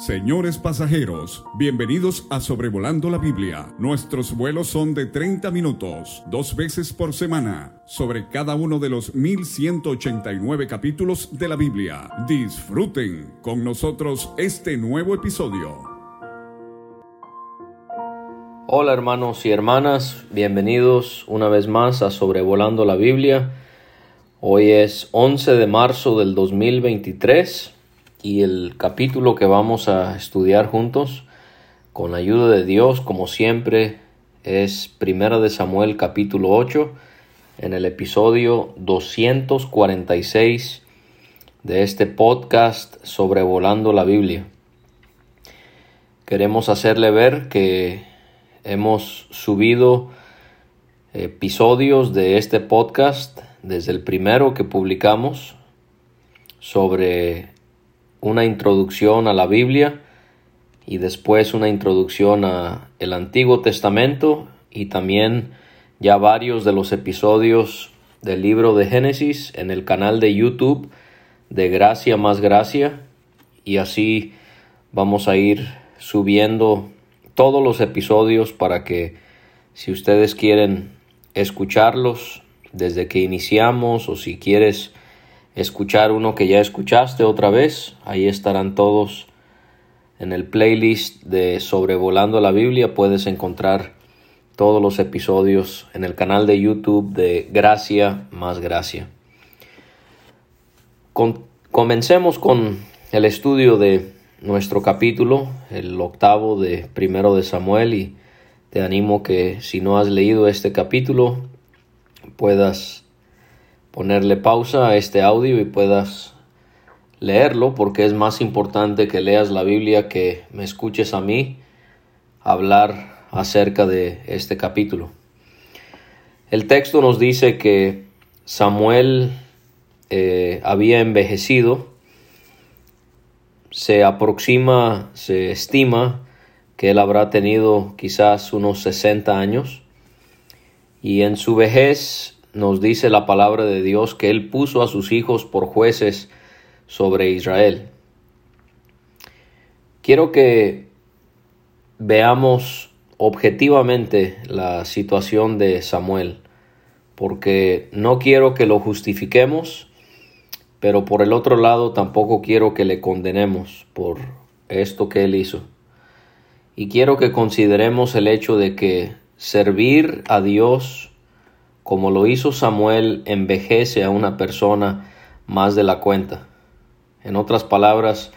Señores pasajeros, bienvenidos a Sobrevolando la Biblia. Nuestros vuelos son de 30 minutos, dos veces por semana, sobre cada uno de los 1189 capítulos de la Biblia. Disfruten con nosotros este nuevo episodio. Hola hermanos y hermanas, bienvenidos una vez más a Sobrevolando la Biblia. Hoy es 11 de marzo del 2023 y el capítulo que vamos a estudiar juntos con la ayuda de Dios como siempre es Primera de Samuel capítulo 8 en el episodio 246 de este podcast sobrevolando la Biblia. Queremos hacerle ver que hemos subido episodios de este podcast desde el primero que publicamos sobre una introducción a la Biblia y después una introducción a el Antiguo Testamento y también ya varios de los episodios del libro de Génesis en el canal de YouTube de Gracia más Gracia. Y así vamos a ir subiendo todos los episodios para que si ustedes quieren escucharlos desde que iniciamos o si quieres escuchar uno que ya escuchaste otra vez, ahí estarán todos en el playlist de Sobrevolando la Biblia. Puedes encontrar todos los episodios en el canal de YouTube de Gracia más Gracia. comencemos con el estudio de nuestro capítulo, el octavo de primero de Samuel y te animo que si no has leído este capítulo puedas ponerle pausa a este audio y puedas leerlo porque es más importante que leas la Biblia que me escuches a mí hablar acerca de este capítulo. El texto nos dice que Samuel eh, había envejecido, se aproxima, se estima que él habrá tenido quizás unos 60 años y en su vejez nos dice la palabra de Dios que Él puso a sus hijos por jueces sobre Israel. Quiero que veamos objetivamente la situación de Samuel, porque no quiero que lo justifiquemos, pero por el otro lado tampoco quiero que le condenemos por esto que él hizo. Y quiero que consideremos el hecho de que servir a Dios como lo hizo Samuel, envejece a una persona más de la cuenta. En otras palabras,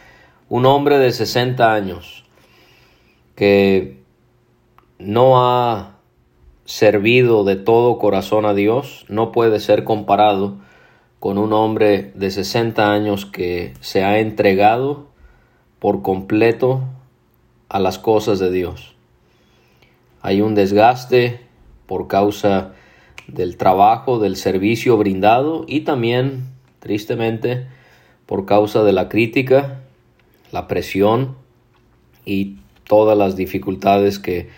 un hombre de 60 años que no ha servido de todo corazón a Dios no puede ser comparado con un hombre de 60 años que se ha entregado por completo a las cosas de Dios. Hay un desgaste por causa del trabajo, del servicio brindado y también, tristemente, por causa de la crítica, la presión y todas las dificultades que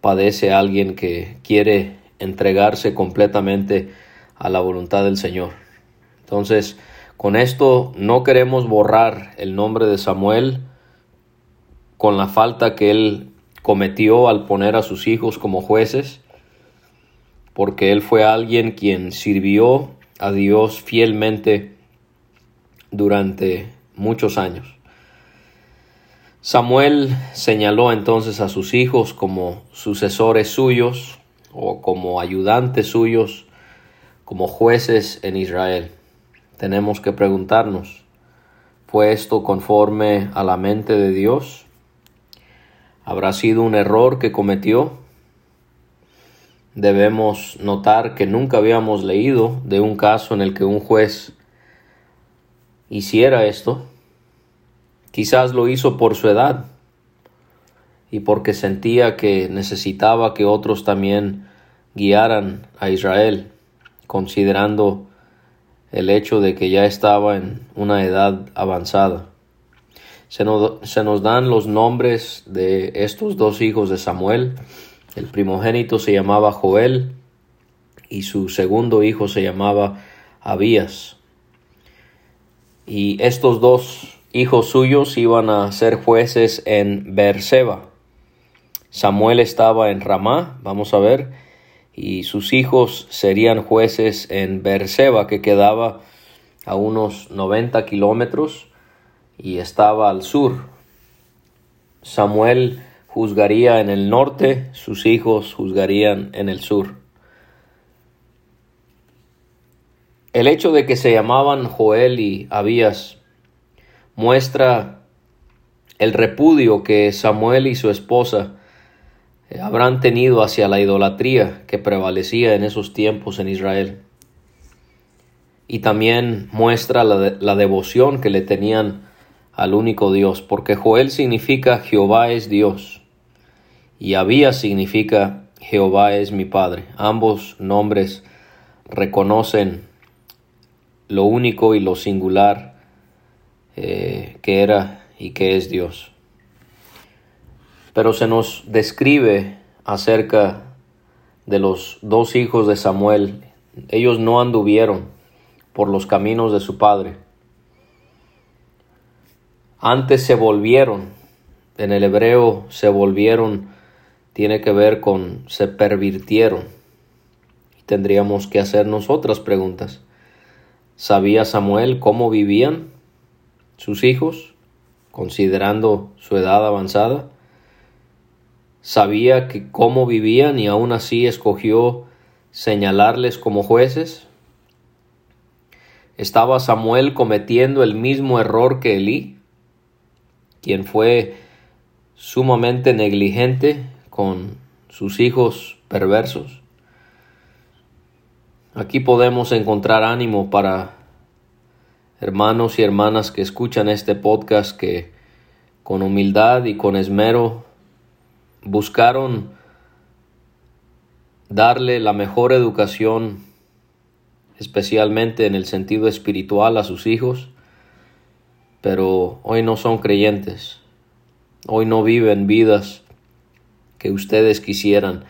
padece alguien que quiere entregarse completamente a la voluntad del Señor. Entonces, con esto no queremos borrar el nombre de Samuel con la falta que él cometió al poner a sus hijos como jueces, porque él fue alguien quien sirvió a Dios fielmente durante muchos años. Samuel señaló entonces a sus hijos como sucesores suyos o como ayudantes suyos, como jueces en Israel. Tenemos que preguntarnos, ¿fue esto conforme a la mente de Dios? ¿Habrá sido un error que cometió? Debemos notar que nunca habíamos leído de un caso en el que un juez hiciera esto. Quizás lo hizo por su edad y porque sentía que necesitaba que otros también guiaran a Israel, considerando el hecho de que ya estaba en una edad avanzada. Se nos, se nos dan los nombres de estos dos hijos de Samuel, el primogénito se llamaba Joel y su segundo hijo se llamaba Abías. Y estos dos hijos suyos iban a ser jueces en Beerseba. Samuel estaba en Ramá, vamos a ver, y sus hijos serían jueces en Beerseba, que quedaba a unos 90 kilómetros y estaba al sur. Samuel juzgaría en el norte, sus hijos juzgarían en el sur. El hecho de que se llamaban Joel y Abías muestra el repudio que Samuel y su esposa eh, habrán tenido hacia la idolatría que prevalecía en esos tiempos en Israel. Y también muestra la, la devoción que le tenían al único Dios, porque Joel significa Jehová es Dios y Abías significa Jehová es mi Padre. Ambos nombres reconocen lo único y lo singular eh, que era y que es Dios. Pero se nos describe acerca de los dos hijos de Samuel. Ellos no anduvieron por los caminos de su padre. Antes se volvieron, en el hebreo se volvieron, tiene que ver con se pervirtieron. Tendríamos que hacernos otras preguntas. ¿Sabía Samuel cómo vivían sus hijos, considerando su edad avanzada? ¿Sabía que cómo vivían y aún así escogió señalarles como jueces? ¿Estaba Samuel cometiendo el mismo error que Elí, quien fue sumamente negligente con sus hijos perversos? Aquí podemos encontrar ánimo para hermanos y hermanas que escuchan este podcast que con humildad y con esmero buscaron darle la mejor educación, especialmente en el sentido espiritual a sus hijos, pero hoy no son creyentes, hoy no viven vidas que ustedes quisieran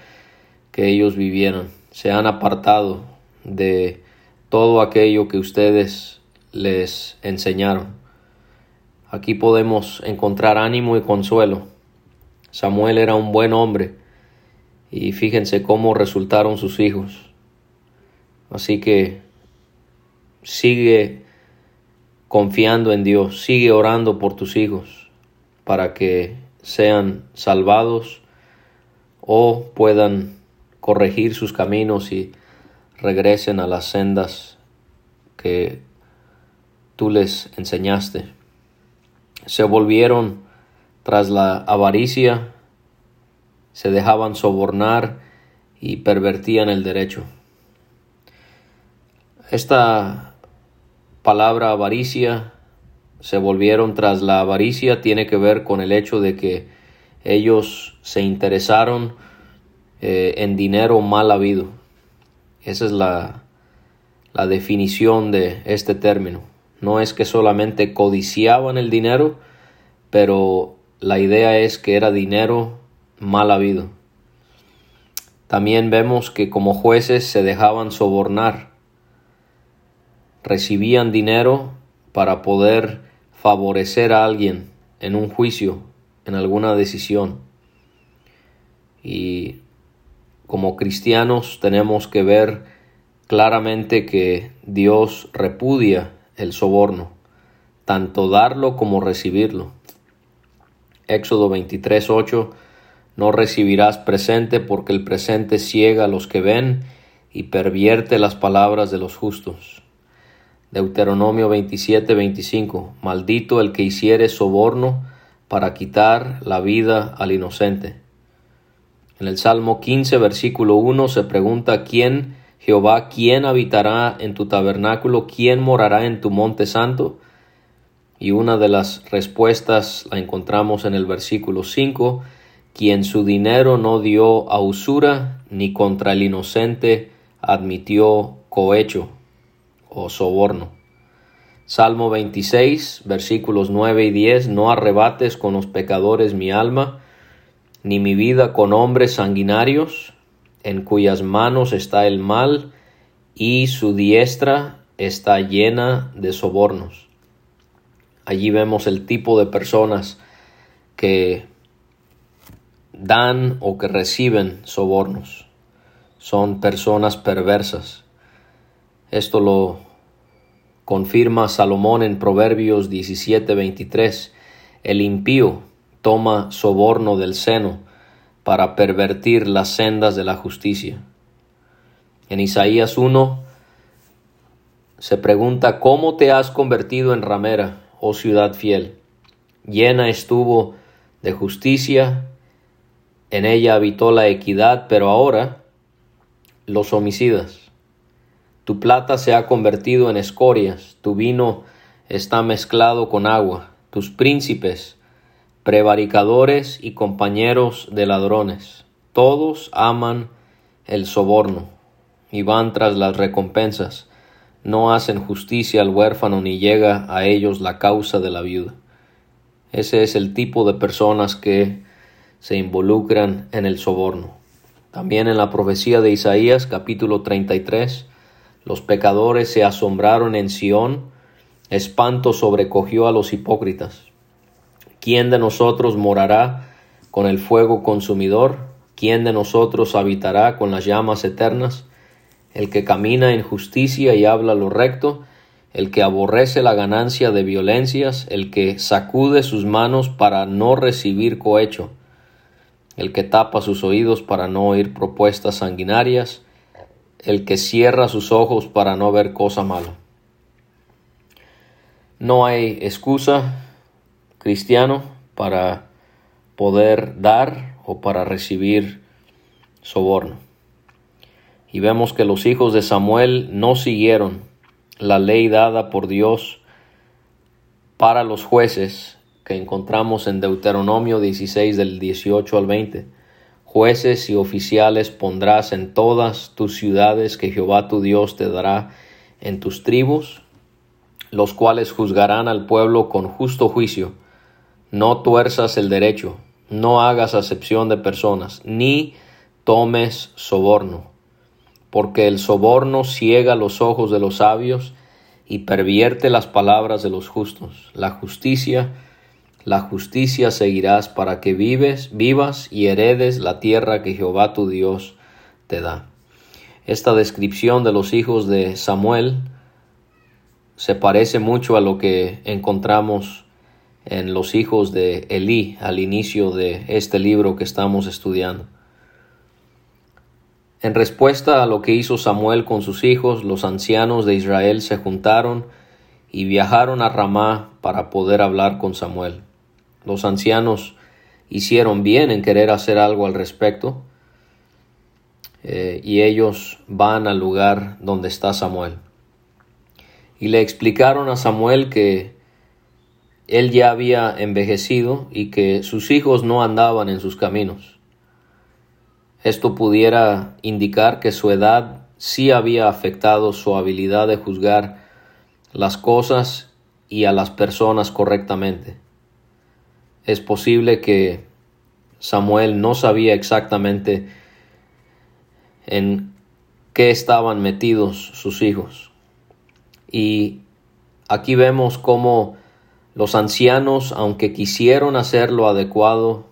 que ellos vivieran, se han apartado de todo aquello que ustedes les enseñaron. Aquí podemos encontrar ánimo y consuelo. Samuel era un buen hombre y fíjense cómo resultaron sus hijos. Así que sigue confiando en Dios, sigue orando por tus hijos para que sean salvados o puedan corregir sus caminos y regresen a las sendas que tú les enseñaste. Se volvieron tras la avaricia, se dejaban sobornar y pervertían el derecho. Esta palabra avaricia, se volvieron tras la avaricia, tiene que ver con el hecho de que ellos se interesaron eh, en dinero mal habido. Esa es la, la definición de este término. No es que solamente codiciaban el dinero, pero la idea es que era dinero mal habido. También vemos que como jueces se dejaban sobornar, recibían dinero para poder favorecer a alguien en un juicio, en alguna decisión. Y como cristianos tenemos que ver claramente que Dios repudia el soborno, tanto darlo como recibirlo. Éxodo 23:8 No recibirás presente porque el presente ciega a los que ven y pervierte las palabras de los justos. Deuteronomio 27:25 Maldito el que hiciere soborno para quitar la vida al inocente. En el Salmo 15, versículo 1 se pregunta quién, Jehová, quién habitará en tu tabernáculo, quién morará en tu monte santo. Y una de las respuestas la encontramos en el versículo 5, quien su dinero no dio a usura, ni contra el inocente admitió cohecho o soborno. Salmo 26, versículos 9 y 10, no arrebates con los pecadores mi alma, ni mi vida con hombres sanguinarios, en cuyas manos está el mal, y su diestra está llena de sobornos. Allí vemos el tipo de personas que dan o que reciben sobornos. Son personas perversas. Esto lo confirma Salomón en Proverbios 17:23. El impío toma soborno del seno para pervertir las sendas de la justicia. En Isaías 1 se pregunta, ¿cómo te has convertido en ramera, oh ciudad fiel? Llena estuvo de justicia, en ella habitó la equidad, pero ahora los homicidas. Tu plata se ha convertido en escorias, tu vino está mezclado con agua, tus príncipes, prevaricadores y compañeros de ladrones, todos aman el soborno y van tras las recompensas, no hacen justicia al huérfano ni llega a ellos la causa de la viuda. Ese es el tipo de personas que se involucran en el soborno. También en la profecía de Isaías capítulo 33, los pecadores se asombraron en Sión, espanto sobrecogió a los hipócritas. ¿Quién de nosotros morará con el fuego consumidor? ¿Quién de nosotros habitará con las llamas eternas? El que camina en justicia y habla lo recto, el que aborrece la ganancia de violencias, el que sacude sus manos para no recibir cohecho, el que tapa sus oídos para no oír propuestas sanguinarias, el que cierra sus ojos para no ver cosa mala. No hay excusa, cristiano, para poder dar o para recibir soborno. Y vemos que los hijos de Samuel no siguieron la ley dada por Dios para los jueces que encontramos en Deuteronomio 16 del 18 al 20 Jueces y oficiales pondrás en todas tus ciudades que Jehová tu Dios te dará en tus tribus, los cuales juzgarán al pueblo con justo juicio. No tuerzas el derecho, no hagas acepción de personas, ni tomes soborno, porque el soborno ciega los ojos de los sabios y pervierte las palabras de los justos. La justicia la justicia seguirás para que vives, vivas y heredes la tierra que Jehová tu Dios te da. Esta descripción de los hijos de Samuel se parece mucho a lo que encontramos en los hijos de Elí al inicio de este libro que estamos estudiando. En respuesta a lo que hizo Samuel con sus hijos, los ancianos de Israel se juntaron y viajaron a Ramá para poder hablar con Samuel. Los ancianos hicieron bien en querer hacer algo al respecto eh, y ellos van al lugar donde está Samuel. Y le explicaron a Samuel que él ya había envejecido y que sus hijos no andaban en sus caminos. Esto pudiera indicar que su edad sí había afectado su habilidad de juzgar las cosas y a las personas correctamente. Es posible que Samuel no sabía exactamente en qué estaban metidos sus hijos. Y aquí vemos cómo los ancianos, aunque quisieron hacer lo adecuado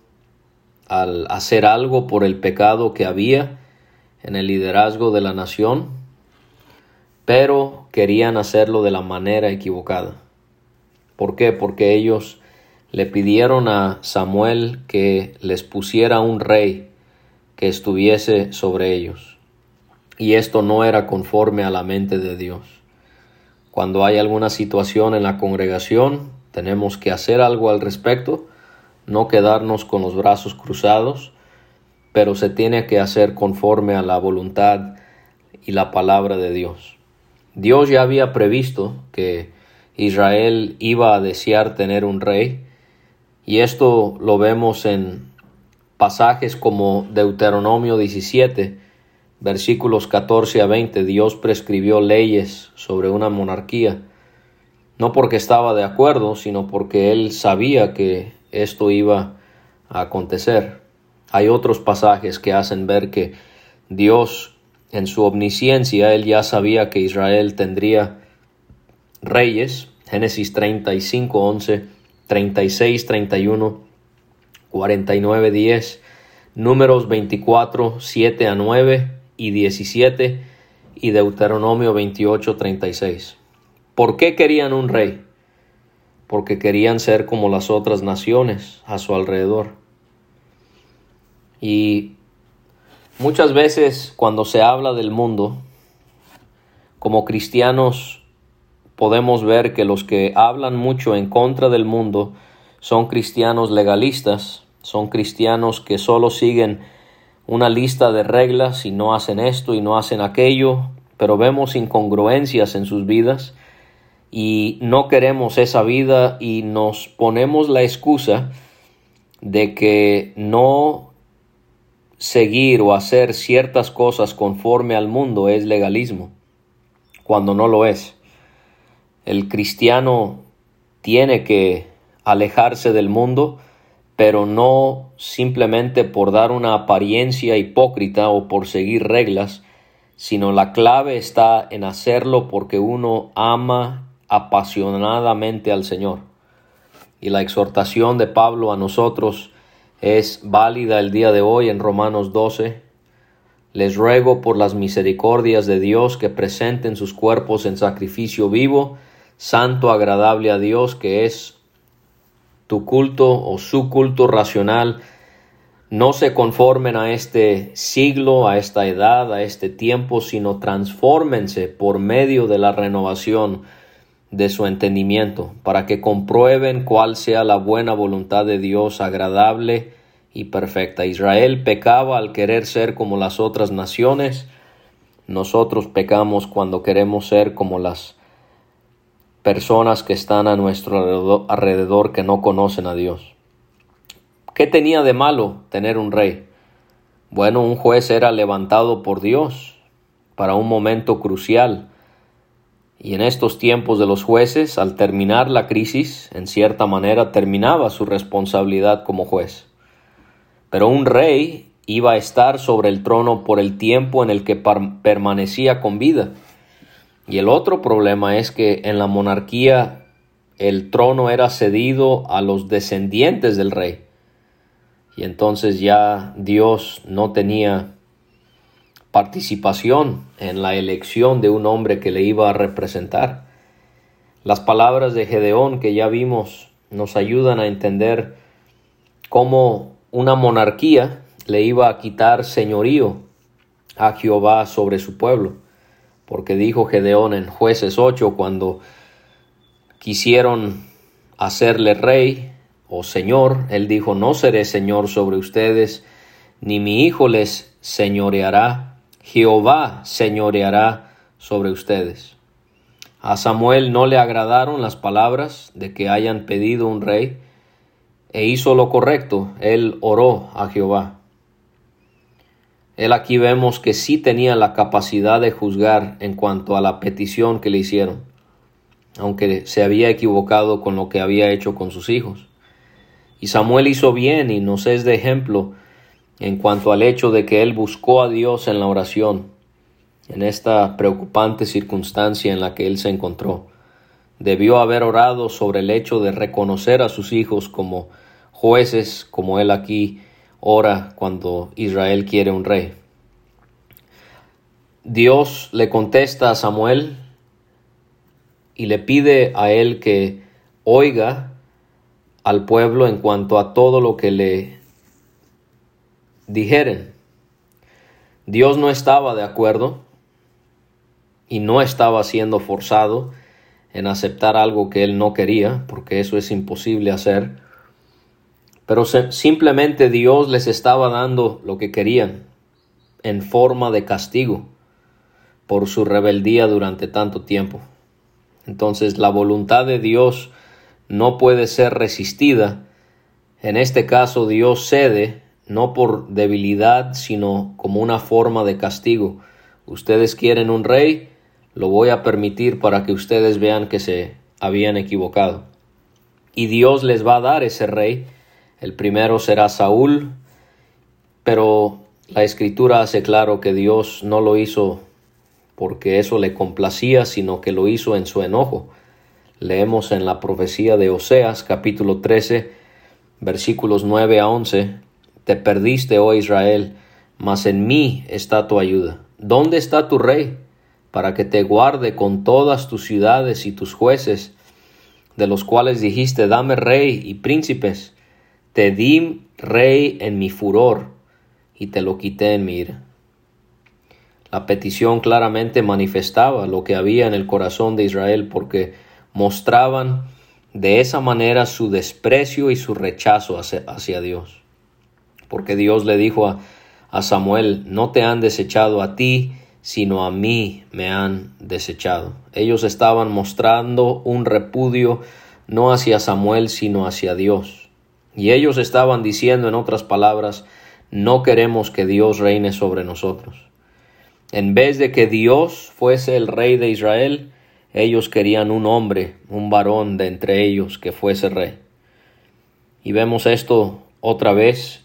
al hacer algo por el pecado que había en el liderazgo de la nación, pero querían hacerlo de la manera equivocada. ¿Por qué? Porque ellos le pidieron a Samuel que les pusiera un rey que estuviese sobre ellos. Y esto no era conforme a la mente de Dios. Cuando hay alguna situación en la congregación, tenemos que hacer algo al respecto, no quedarnos con los brazos cruzados, pero se tiene que hacer conforme a la voluntad y la palabra de Dios. Dios ya había previsto que Israel iba a desear tener un rey, y esto lo vemos en pasajes como Deuteronomio 17, versículos 14 a 20. Dios prescribió leyes sobre una monarquía, no porque estaba de acuerdo, sino porque él sabía que esto iba a acontecer. Hay otros pasajes que hacen ver que Dios, en su omnisciencia, él ya sabía que Israel tendría reyes Génesis 35, 11, 36, 31, 49, 10, Números 24, 7 a 9 y 17 y Deuteronomio 28, 36. ¿Por qué querían un rey? Porque querían ser como las otras naciones a su alrededor. Y muchas veces cuando se habla del mundo, como cristianos podemos ver que los que hablan mucho en contra del mundo son cristianos legalistas, son cristianos que solo siguen una lista de reglas y no hacen esto y no hacen aquello, pero vemos incongruencias en sus vidas y no queremos esa vida y nos ponemos la excusa de que no seguir o hacer ciertas cosas conforme al mundo es legalismo, cuando no lo es. El cristiano tiene que alejarse del mundo, pero no simplemente por dar una apariencia hipócrita o por seguir reglas, sino la clave está en hacerlo porque uno ama apasionadamente al Señor. Y la exhortación de Pablo a nosotros es válida el día de hoy en Romanos 12. Les ruego por las misericordias de Dios que presenten sus cuerpos en sacrificio vivo, santo, agradable a Dios, que es tu culto o su culto racional, no se conformen a este siglo, a esta edad, a este tiempo, sino transfórmense por medio de la renovación de su entendimiento, para que comprueben cuál sea la buena voluntad de Dios agradable y perfecta. Israel pecaba al querer ser como las otras naciones, nosotros pecamos cuando queremos ser como las personas que están a nuestro alrededor, que no conocen a Dios. ¿Qué tenía de malo tener un rey? Bueno, un juez era levantado por Dios para un momento crucial. Y en estos tiempos de los jueces, al terminar la crisis, en cierta manera terminaba su responsabilidad como juez. Pero un rey iba a estar sobre el trono por el tiempo en el que permanecía con vida. Y el otro problema es que en la monarquía el trono era cedido a los descendientes del rey. Y entonces ya Dios no tenía participación en la elección de un hombre que le iba a representar. Las palabras de Gedeón que ya vimos nos ayudan a entender cómo una monarquía le iba a quitar señorío a Jehová sobre su pueblo porque dijo Gedeón en jueces 8 cuando quisieron hacerle rey o señor, él dijo, no seré señor sobre ustedes, ni mi hijo les señoreará, Jehová señoreará sobre ustedes. A Samuel no le agradaron las palabras de que hayan pedido un rey, e hizo lo correcto, él oró a Jehová. Él aquí vemos que sí tenía la capacidad de juzgar en cuanto a la petición que le hicieron, aunque se había equivocado con lo que había hecho con sus hijos. Y Samuel hizo bien y nos es de ejemplo en cuanto al hecho de que él buscó a Dios en la oración, en esta preocupante circunstancia en la que él se encontró. Debió haber orado sobre el hecho de reconocer a sus hijos como jueces, como él aquí ora cuando Israel quiere un rey. Dios le contesta a Samuel y le pide a él que oiga al pueblo en cuanto a todo lo que le dijeren. Dios no estaba de acuerdo y no estaba siendo forzado en aceptar algo que él no quería, porque eso es imposible hacer pero simplemente Dios les estaba dando lo que querían en forma de castigo por su rebeldía durante tanto tiempo. Entonces la voluntad de Dios no puede ser resistida. En este caso Dios cede no por debilidad, sino como una forma de castigo. Ustedes quieren un rey, lo voy a permitir para que ustedes vean que se habían equivocado. Y Dios les va a dar ese rey el primero será Saúl, pero la escritura hace claro que Dios no lo hizo porque eso le complacía, sino que lo hizo en su enojo. Leemos en la profecía de Oseas capítulo 13 versículos 9 a 11, Te perdiste, oh Israel, mas en mí está tu ayuda. ¿Dónde está tu rey? Para que te guarde con todas tus ciudades y tus jueces, de los cuales dijiste, dame rey y príncipes. Te di rey en mi furor y te lo quité en mi ira. La petición claramente manifestaba lo que había en el corazón de Israel porque mostraban de esa manera su desprecio y su rechazo hacia, Dios. Porque Dios le dijo a, a Samuel, no te han desechado a ti, sino a mí me han desechado. Ellos estaban mostrando un repudio no hacia Samuel, sino hacia Dios. Y ellos estaban diciendo, en otras palabras, no queremos que Dios reine sobre nosotros. En vez de que Dios fuese el rey de Israel, ellos querían un hombre, un varón de entre ellos que fuese rey. Y vemos esto otra vez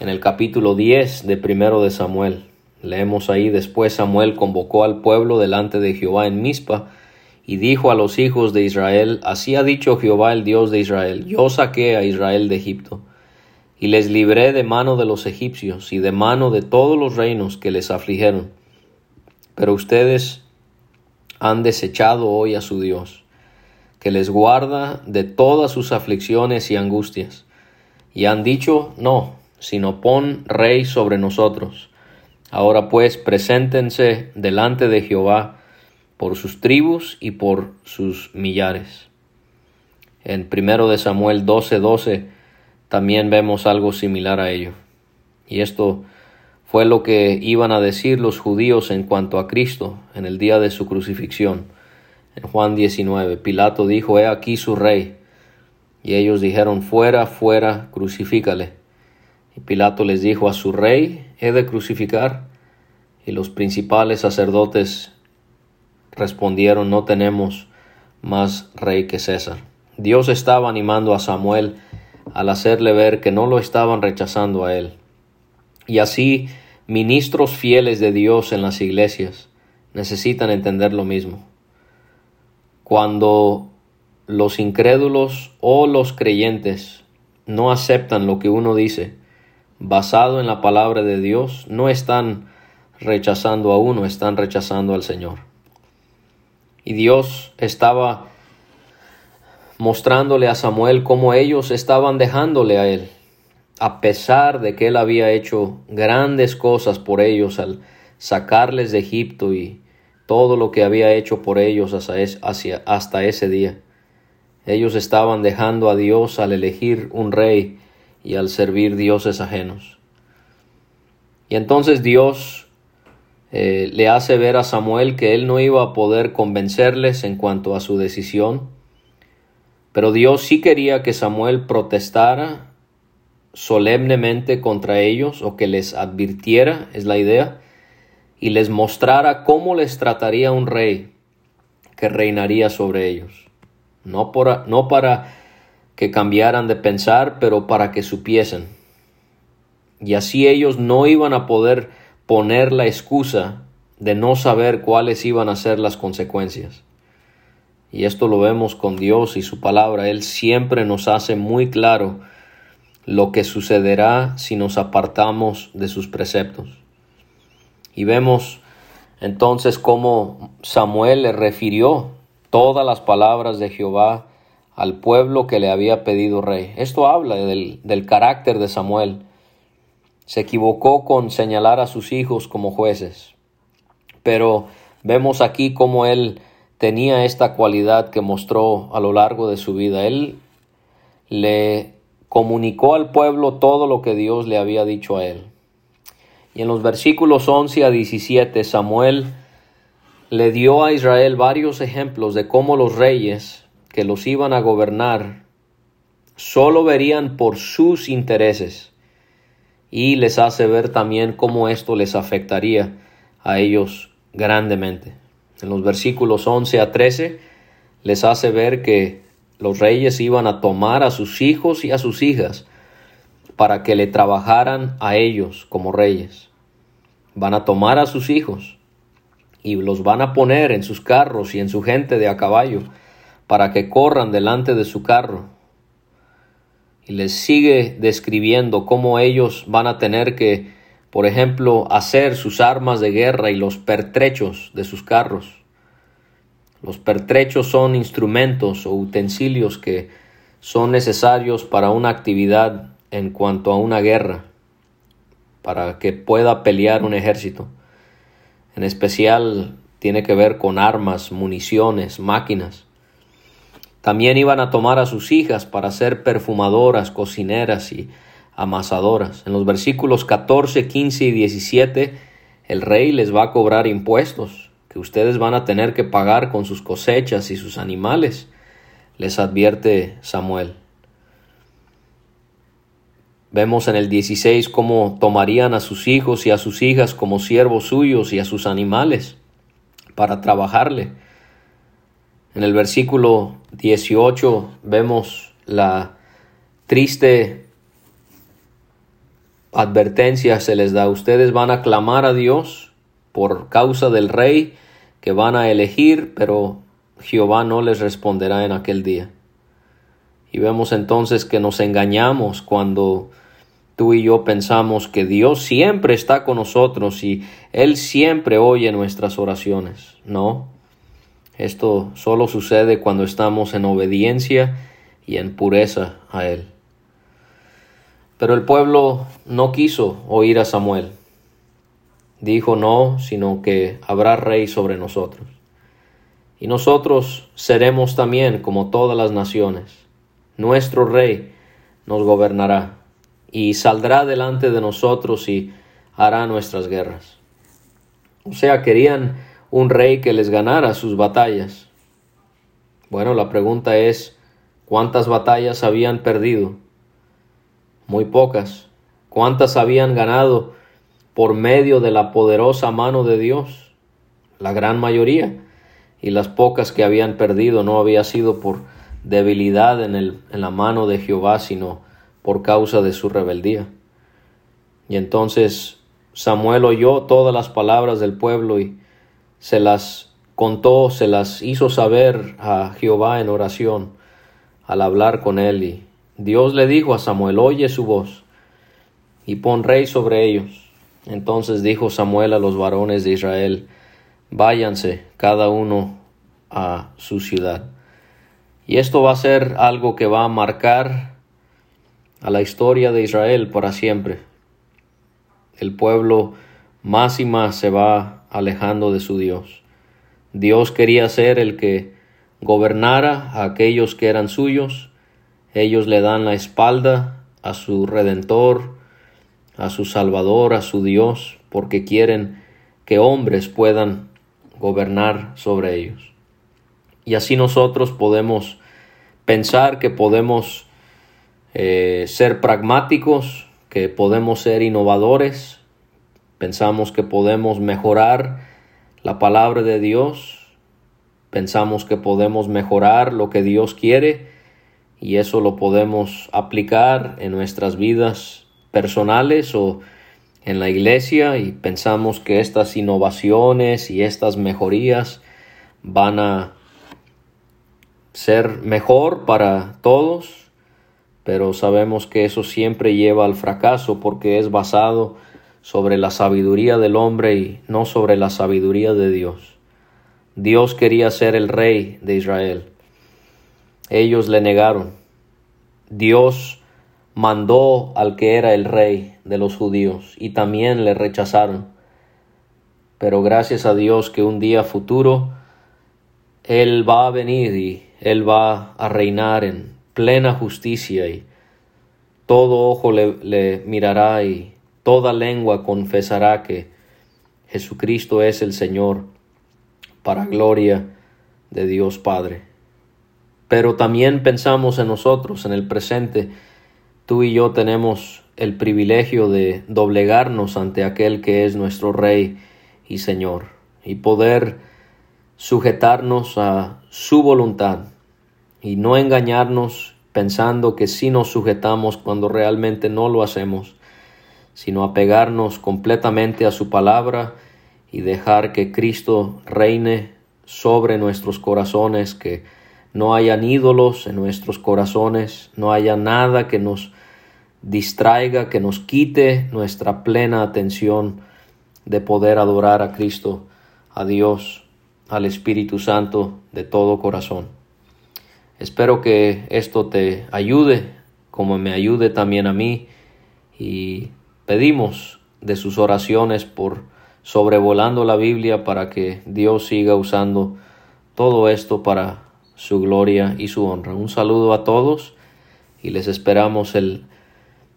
en el capítulo 10 de primero de Samuel. Leemos ahí después Samuel convocó al pueblo delante de Jehová en Mizpa y dijo a los hijos de Israel, así ha dicho Jehová el Dios de Israel, yo saqué a Israel de Egipto y les libré de mano de los egipcios y de mano de todos los reinos que les afligieron. Pero ustedes han desechado hoy a su Dios, que les guarda de todas sus aflicciones y angustias, y han dicho, no, sino pon rey sobre nosotros. Ahora pues, preséntense delante de Jehová por sus tribus y por sus millares. En primero de Samuel 12:12 12, también vemos algo similar a ello. Y esto fue lo que iban a decir los judíos en cuanto a Cristo en el día de su crucifixión. En Juan 19, Pilato dijo, He aquí su rey. Y ellos dijeron, Fuera, fuera, crucifícale. Y Pilato les dijo, A su rey he de crucificar. Y los principales sacerdotes respondieron, No tenemos más rey que César. Dios estaba animando a Samuel al hacerle ver que no lo estaban rechazando a él, y así, ministros fieles de Dios en las iglesias necesitan entender lo mismo. Cuando los incrédulos o los creyentes no aceptan lo que uno dice, basado en la palabra de Dios, no están rechazando a uno, están rechazando al Señor. Y Dios estaba mostrándole a Samuel cómo ellos estaban dejándole a él a pesar de que él había hecho grandes cosas por ellos al sacarles de Egipto y todo lo que había hecho por ellos hasta, ese día. Ellos estaban dejando a Dios al elegir un rey y al servir dioses ajenos. Y entonces Dios eh, le hace ver a Samuel que él no iba a poder convencerles en cuanto a su decisión, pero Dios sí quería que Samuel protestara solemnemente contra ellos o que les advirtiera, es la idea, y les mostrara cómo les trataría un rey que reinaría sobre ellos. No, no para que cambiaran de pensar, pero para que supiesen. Y así ellos no iban a poder poner la excusa de no saber cuáles iban a ser las consecuencias. Y esto lo vemos con Dios y su palabra. Él siempre nos hace muy claro lo que sucederá si nos apartamos de sus preceptos. Y vemos entonces cómo Samuel le refirió todas las palabras de Jehová al pueblo que le había pedido rey. Esto habla del, del carácter de Samuel. Se equivocó con señalar a sus hijos como jueces, pero vemos aquí cómo él tenía esta cualidad que mostró a lo largo de su vida. Él le comunicó al pueblo todo lo que Dios le había dicho a él. Y en los versículos 11 a 17 Samuel le dio a Israel varios ejemplos de cómo los reyes que los iban a gobernar solo verían por sus intereses y les hace ver también cómo esto les afectaría a ellos grandemente. En los versículos 11 a 13 les hace ver que los reyes iban a tomar a sus hijos y a sus hijas para que le trabajaran a ellos como reyes. Van a tomar a sus hijos y los van a poner en sus carros y en su gente de a caballo para que corran delante de su carro. Y les sigue describiendo cómo ellos van a tener que, por ejemplo, hacer sus armas de guerra y los pertrechos de sus carros. Los pertrechos son instrumentos o utensilios que son necesarios para una actividad en cuanto a una guerra, para que pueda pelear un ejército. En especial tiene que ver con armas, municiones, máquinas. También iban a tomar a sus hijas para ser perfumadoras, cocineras y amasadoras. En los versículos 14, 15 y 17, el rey les va a cobrar impuestos que ustedes van a tener que pagar con sus cosechas y sus animales, les advierte Samuel. Vemos en el 16 cómo tomarían a sus hijos y a sus hijas como siervos suyos y a sus animales para trabajarle. En el versículo 18 vemos la triste advertencia se les da. Ustedes van a clamar a Dios por causa del rey que van a elegir, pero Jehová no les responderá en aquel día. Y vemos entonces que nos engañamos cuando tú y yo pensamos que Dios siempre está con nosotros y Él siempre oye nuestras oraciones. No, esto solo sucede cuando estamos en obediencia y en pureza a Él. Pero el pueblo no quiso oír a Samuel. Dijo no, sino que habrá rey sobre nosotros. Y nosotros seremos también como todas las naciones. Nuestro rey nos gobernará y saldrá delante de nosotros y hará nuestras guerras. O sea, querían un rey que les ganara sus batallas. Bueno, la pregunta es, ¿cuántas batallas habían perdido? Muy pocas. ¿Cuántas habían ganado por medio de la poderosa mano de Dios? La gran mayoría. Y las pocas que habían perdido no había sido por debilidad en, el, en la mano de Jehová, sino por causa de su rebeldía. Y entonces Samuel oyó todas las palabras del pueblo y se las contó, se las hizo saber a Jehová en oración al hablar con él y Dios le dijo a Samuel, oye su voz y pon rey sobre ellos. Entonces dijo Samuel a los varones de Israel, váyanse cada uno a su ciudad. Y esto va a ser algo que va a marcar a la historia de Israel para siempre. El pueblo más y más se va alejando de su Dios. Dios quería ser el que gobernara a aquellos que eran suyos. Ellos le dan la espalda a su Redentor, a su Salvador, a su Dios, porque quieren que hombres puedan gobernar sobre ellos. Y así nosotros podemos pensar que podemos eh, ser pragmáticos, que podemos ser innovadores, Pensamos que podemos mejorar la palabra de Dios. Pensamos que podemos mejorar lo que Dios quiere y eso lo podemos aplicar en nuestras vidas personales o en la iglesia y pensamos que estas innovaciones y estas mejorías van a ser mejor para todos, pero sabemos que eso siempre lleva al fracaso porque es basado sobre la sabiduría del hombre y no sobre la sabiduría de Dios. Dios quería ser el rey de Israel. Ellos le negaron. Dios mandó al que era el rey de los judíos y también le rechazaron. Pero gracias a Dios que un día futuro Él va a venir y Él va a reinar en plena justicia y todo ojo le, mirará y toda lengua confesará que Jesucristo es el Señor, para gloria de Dios Padre. Pero también pensamos en nosotros, en el presente. Tú y yo tenemos el privilegio de doblegarnos ante aquel que es nuestro Rey y Señor, y poder sujetarnos a su voluntad y no engañarnos pensando que sí nos sujetamos cuando realmente no lo hacemos sino apegarnos completamente a su palabra y dejar que Cristo reine sobre nuestros corazones, que no hayan ídolos en nuestros corazones, no haya nada que nos distraiga, que nos quite nuestra plena atención de poder adorar a Cristo, a Dios, al Espíritu Santo de todo corazón. Espero que esto te ayude, como me ayude también a mí, y pedimos de sus oraciones por sobrevolando la Biblia para que Dios siga usando todo esto para su gloria y su honra. Un saludo a todos y les esperamos el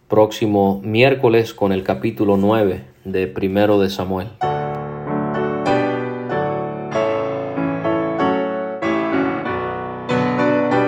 próximo miércoles con el capítulo 9 de Primero de Samuel.